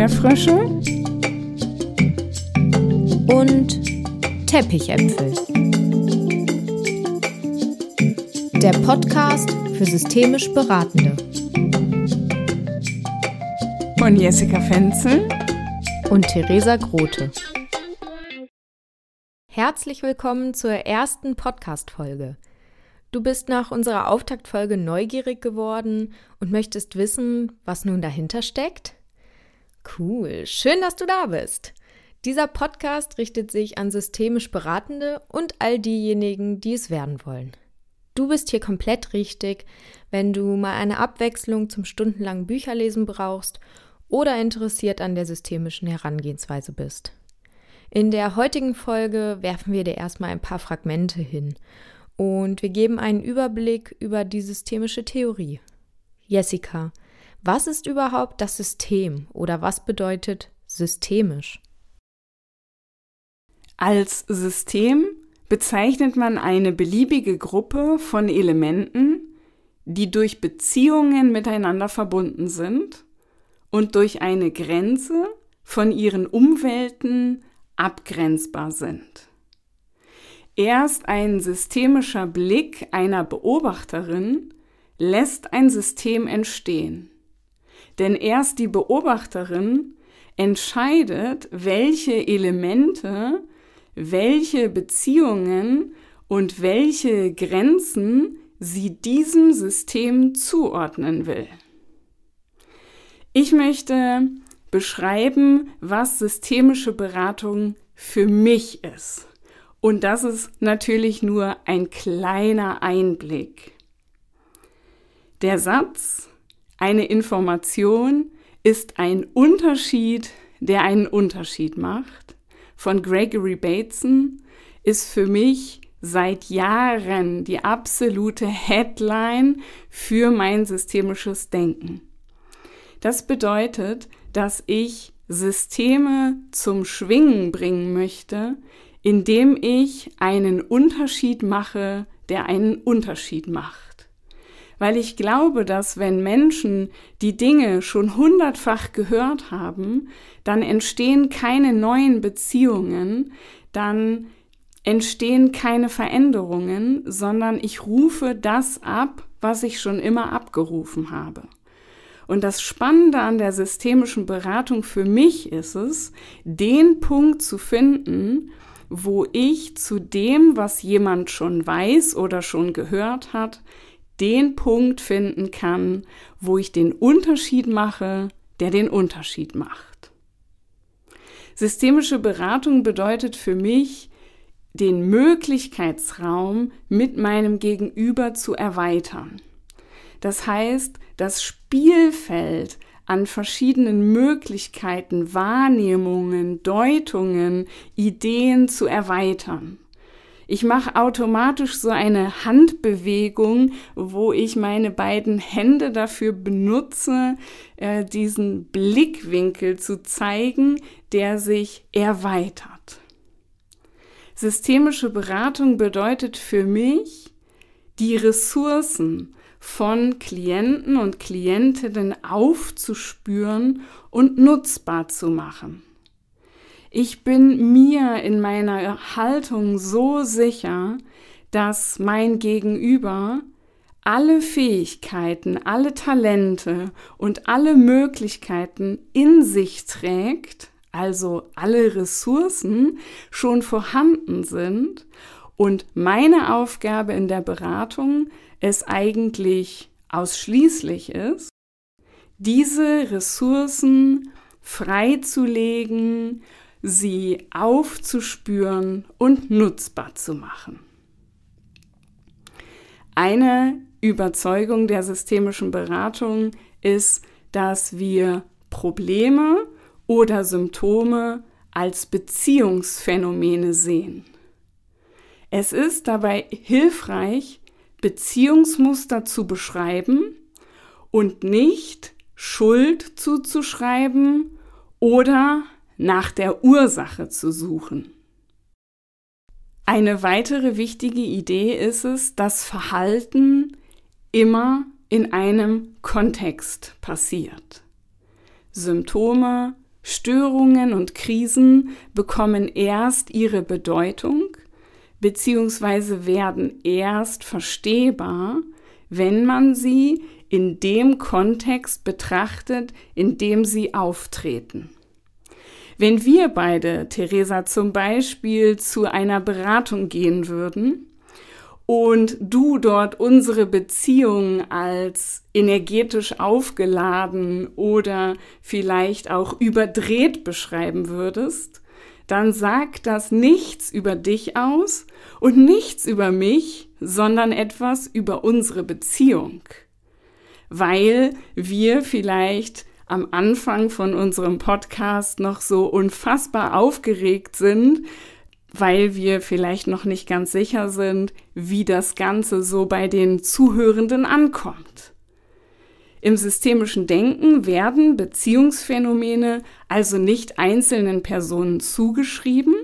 Erdbeerfrösche und Teppichäpfel. Der Podcast für systemisch Beratende. Von Jessica Fenzel und Theresa Grote. Herzlich willkommen zur ersten Podcast-Folge. Du bist nach unserer Auftaktfolge neugierig geworden und möchtest wissen, was nun dahinter steckt? Cool, schön, dass du da bist. Dieser Podcast richtet sich an systemisch Beratende und all diejenigen, die es werden wollen. Du bist hier komplett richtig, wenn du mal eine Abwechslung zum stundenlangen Bücherlesen brauchst oder interessiert an der systemischen Herangehensweise bist. In der heutigen Folge werfen wir dir erstmal ein paar Fragmente hin und wir geben einen Überblick über die systemische Theorie. Jessica, was ist überhaupt das System oder was bedeutet systemisch? Als System bezeichnet man eine beliebige Gruppe von Elementen, die durch Beziehungen miteinander verbunden sind und durch eine Grenze von ihren Umwelten abgrenzbar sind. Erst ein systemischer Blick einer Beobachterin lässt ein System entstehen. Denn erst die Beobachterin entscheidet, welche Elemente, welche Beziehungen und welche Grenzen sie diesem System zuordnen will. Ich möchte beschreiben, was systemische Beratung für mich ist. Und das ist natürlich nur ein kleiner Einblick. Der Satz, eine Information ist ein Unterschied, der einen Unterschied macht, von Gregory Bateson, ist für mich seit Jahren die absolute Headline für mein systemisches Denken. Das bedeutet, dass ich Systeme zum Schwingen bringen möchte, indem ich einen Unterschied mache, der einen Unterschied macht. Weil ich glaube, dass wenn Menschen die Dinge schon hundertfach gehört haben, dann entstehen keine neuen Beziehungen, dann entstehen keine Veränderungen, sondern ich rufe das ab, was ich schon immer abgerufen habe. Und das Spannende an der systemischen Beratung für mich ist es, den Punkt zu finden, wo ich zu dem, was jemand schon weiß oder schon gehört hat, den Punkt finden kann, wo ich den Unterschied mache, der den Unterschied macht. Systemische Beratung bedeutet für mich, den Möglichkeitsraum mit meinem Gegenüber zu erweitern. Das heißt, das Spielfeld an verschiedenen Möglichkeiten, Wahrnehmungen, Deutungen, Ideen zu erweitern. Ich mache automatisch so eine Handbewegung, wo ich meine beiden Hände dafür benutze, äh, diesen Blickwinkel zu zeigen, der sich erweitert. Systemische Beratung bedeutet für mich, die Ressourcen von Klienten und Klientinnen aufzuspüren und nutzbar zu machen. Ich bin mir in meiner Haltung so sicher, dass mein Gegenüber alle Fähigkeiten, alle Talente und alle Möglichkeiten in sich trägt, also alle Ressourcen schon vorhanden sind und meine Aufgabe in der Beratung es eigentlich ausschließlich ist, diese Ressourcen freizulegen, sie aufzuspüren und nutzbar zu machen. Eine Überzeugung der systemischen Beratung ist, dass wir Probleme oder Symptome als Beziehungsphänomene sehen. Es ist dabei hilfreich, Beziehungsmuster zu beschreiben und nicht Schuld zuzuschreiben oder nach der Ursache zu suchen. Eine weitere wichtige Idee ist es, dass Verhalten immer in einem Kontext passiert. Symptome Störungen und Krisen bekommen erst ihre Bedeutung bzw. werden erst verstehbar, wenn man sie in dem Kontext betrachtet, in dem sie auftreten. Wenn wir beide, Theresa, zum Beispiel zu einer Beratung gehen würden und du dort unsere Beziehung als energetisch aufgeladen oder vielleicht auch überdreht beschreiben würdest, dann sagt das nichts über dich aus und nichts über mich, sondern etwas über unsere Beziehung. Weil wir vielleicht am Anfang von unserem Podcast noch so unfassbar aufgeregt sind, weil wir vielleicht noch nicht ganz sicher sind, wie das Ganze so bei den Zuhörenden ankommt. Im systemischen Denken werden Beziehungsphänomene also nicht einzelnen Personen zugeschrieben,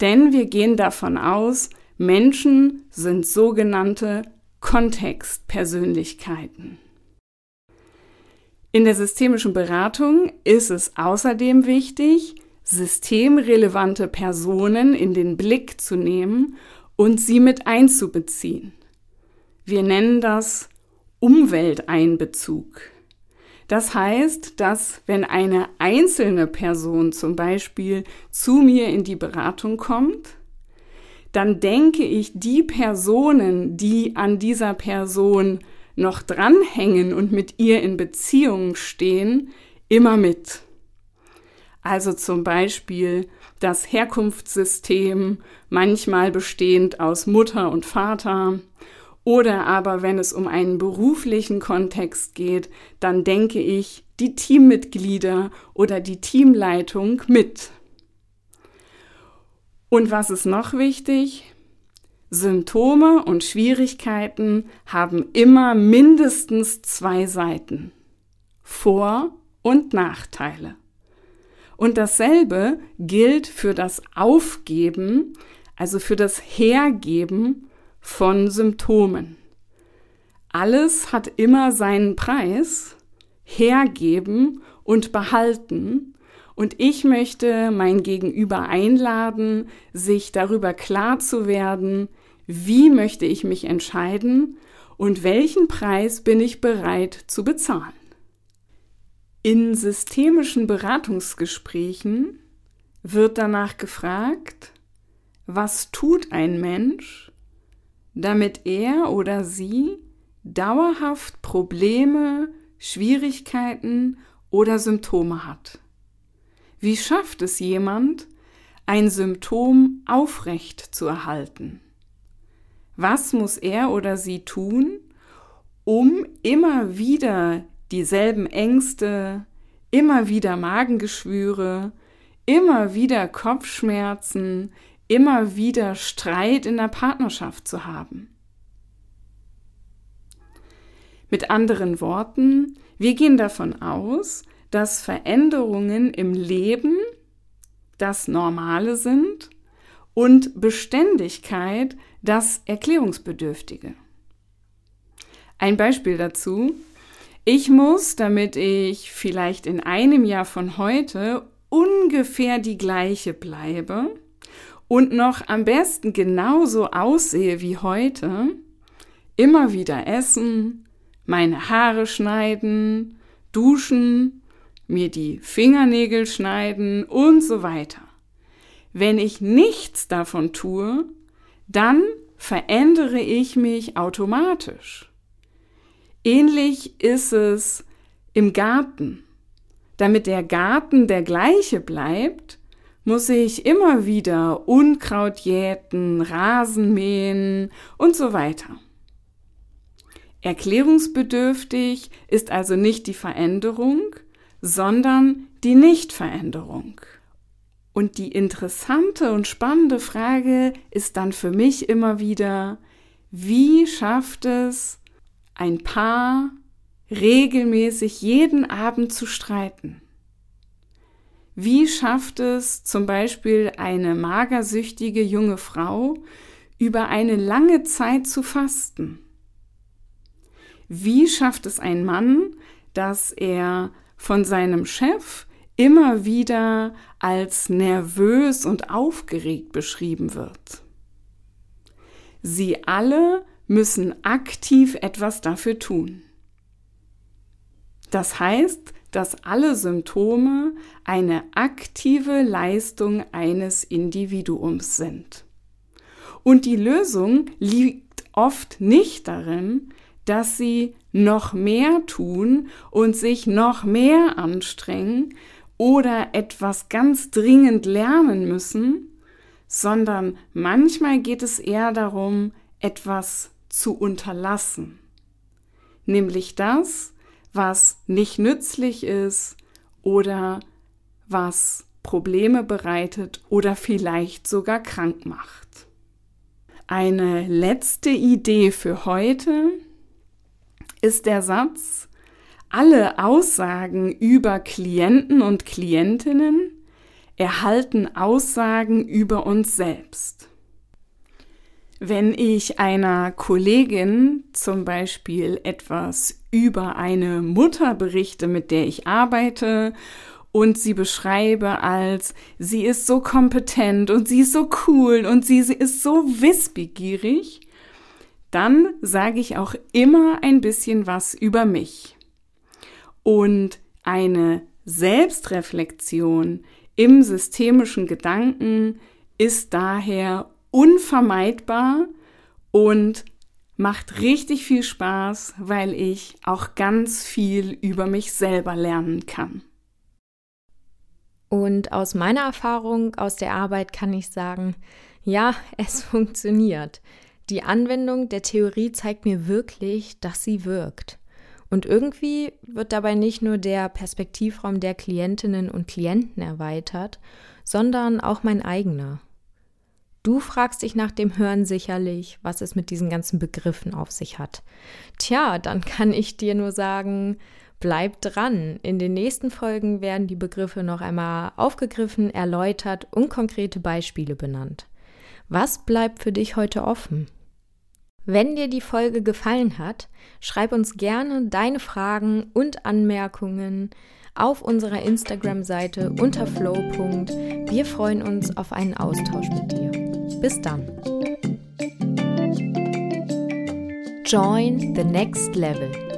denn wir gehen davon aus, Menschen sind sogenannte Kontextpersönlichkeiten. In der systemischen Beratung ist es außerdem wichtig, systemrelevante Personen in den Blick zu nehmen und sie mit einzubeziehen. Wir nennen das Umwelteinbezug. Das heißt, dass wenn eine einzelne Person zum Beispiel zu mir in die Beratung kommt, dann denke ich, die Personen, die an dieser Person noch dranhängen und mit ihr in Beziehung stehen, immer mit. Also zum Beispiel das Herkunftssystem, manchmal bestehend aus Mutter und Vater, oder aber wenn es um einen beruflichen Kontext geht, dann denke ich die Teammitglieder oder die Teamleitung mit. Und was ist noch wichtig? Symptome und Schwierigkeiten haben immer mindestens zwei Seiten. Vor- und Nachteile. Und dasselbe gilt für das Aufgeben, also für das Hergeben von Symptomen. Alles hat immer seinen Preis, hergeben und behalten, und ich möchte mein Gegenüber einladen, sich darüber klar zu werden, wie möchte ich mich entscheiden und welchen Preis bin ich bereit zu bezahlen. In systemischen Beratungsgesprächen wird danach gefragt, was tut ein Mensch, damit er oder sie dauerhaft Probleme, Schwierigkeiten oder Symptome hat. Wie schafft es jemand, ein Symptom aufrecht zu erhalten? Was muss er oder sie tun, um immer wieder dieselben Ängste, immer wieder Magengeschwüre, immer wieder Kopfschmerzen, immer wieder Streit in der Partnerschaft zu haben? Mit anderen Worten, wir gehen davon aus, dass Veränderungen im Leben das Normale sind und Beständigkeit das Erklärungsbedürftige. Ein Beispiel dazu. Ich muss, damit ich vielleicht in einem Jahr von heute ungefähr die gleiche bleibe und noch am besten genauso aussehe wie heute, immer wieder essen, meine Haare schneiden, duschen, mir die Fingernägel schneiden und so weiter. Wenn ich nichts davon tue, dann verändere ich mich automatisch. Ähnlich ist es im Garten. Damit der Garten der gleiche bleibt, muss ich immer wieder Unkraut jäten, Rasen mähen und so weiter. Erklärungsbedürftig ist also nicht die Veränderung, sondern die Nichtveränderung. Und die interessante und spannende Frage ist dann für mich immer wieder, wie schafft es ein Paar regelmäßig jeden Abend zu streiten? Wie schafft es zum Beispiel eine magersüchtige junge Frau über eine lange Zeit zu fasten? Wie schafft es ein Mann, dass er von seinem Chef immer wieder als nervös und aufgeregt beschrieben wird. Sie alle müssen aktiv etwas dafür tun. Das heißt, dass alle Symptome eine aktive Leistung eines Individuums sind. Und die Lösung liegt oft nicht darin, dass sie noch mehr tun und sich noch mehr anstrengen oder etwas ganz dringend lernen müssen, sondern manchmal geht es eher darum, etwas zu unterlassen. Nämlich das, was nicht nützlich ist oder was Probleme bereitet oder vielleicht sogar krank macht. Eine letzte Idee für heute ist der Satz, alle Aussagen über Klienten und Klientinnen erhalten Aussagen über uns selbst. Wenn ich einer Kollegin zum Beispiel etwas über eine Mutter berichte, mit der ich arbeite, und sie beschreibe als, sie ist so kompetent und sie ist so cool und sie, sie ist so wissbegierig, dann sage ich auch immer ein bisschen was über mich. Und eine Selbstreflexion im systemischen Gedanken ist daher unvermeidbar und macht richtig viel Spaß, weil ich auch ganz viel über mich selber lernen kann. Und aus meiner Erfahrung aus der Arbeit kann ich sagen, ja, es funktioniert. Die Anwendung der Theorie zeigt mir wirklich, dass sie wirkt. Und irgendwie wird dabei nicht nur der Perspektivraum der Klientinnen und Klienten erweitert, sondern auch mein eigener. Du fragst dich nach dem Hören sicherlich, was es mit diesen ganzen Begriffen auf sich hat. Tja, dann kann ich dir nur sagen, bleib dran. In den nächsten Folgen werden die Begriffe noch einmal aufgegriffen, erläutert und konkrete Beispiele benannt. Was bleibt für dich heute offen? Wenn dir die Folge gefallen hat, schreib uns gerne deine Fragen und Anmerkungen auf unserer Instagram-Seite unter flow. Wir freuen uns auf einen Austausch mit dir. Bis dann. Join the next level.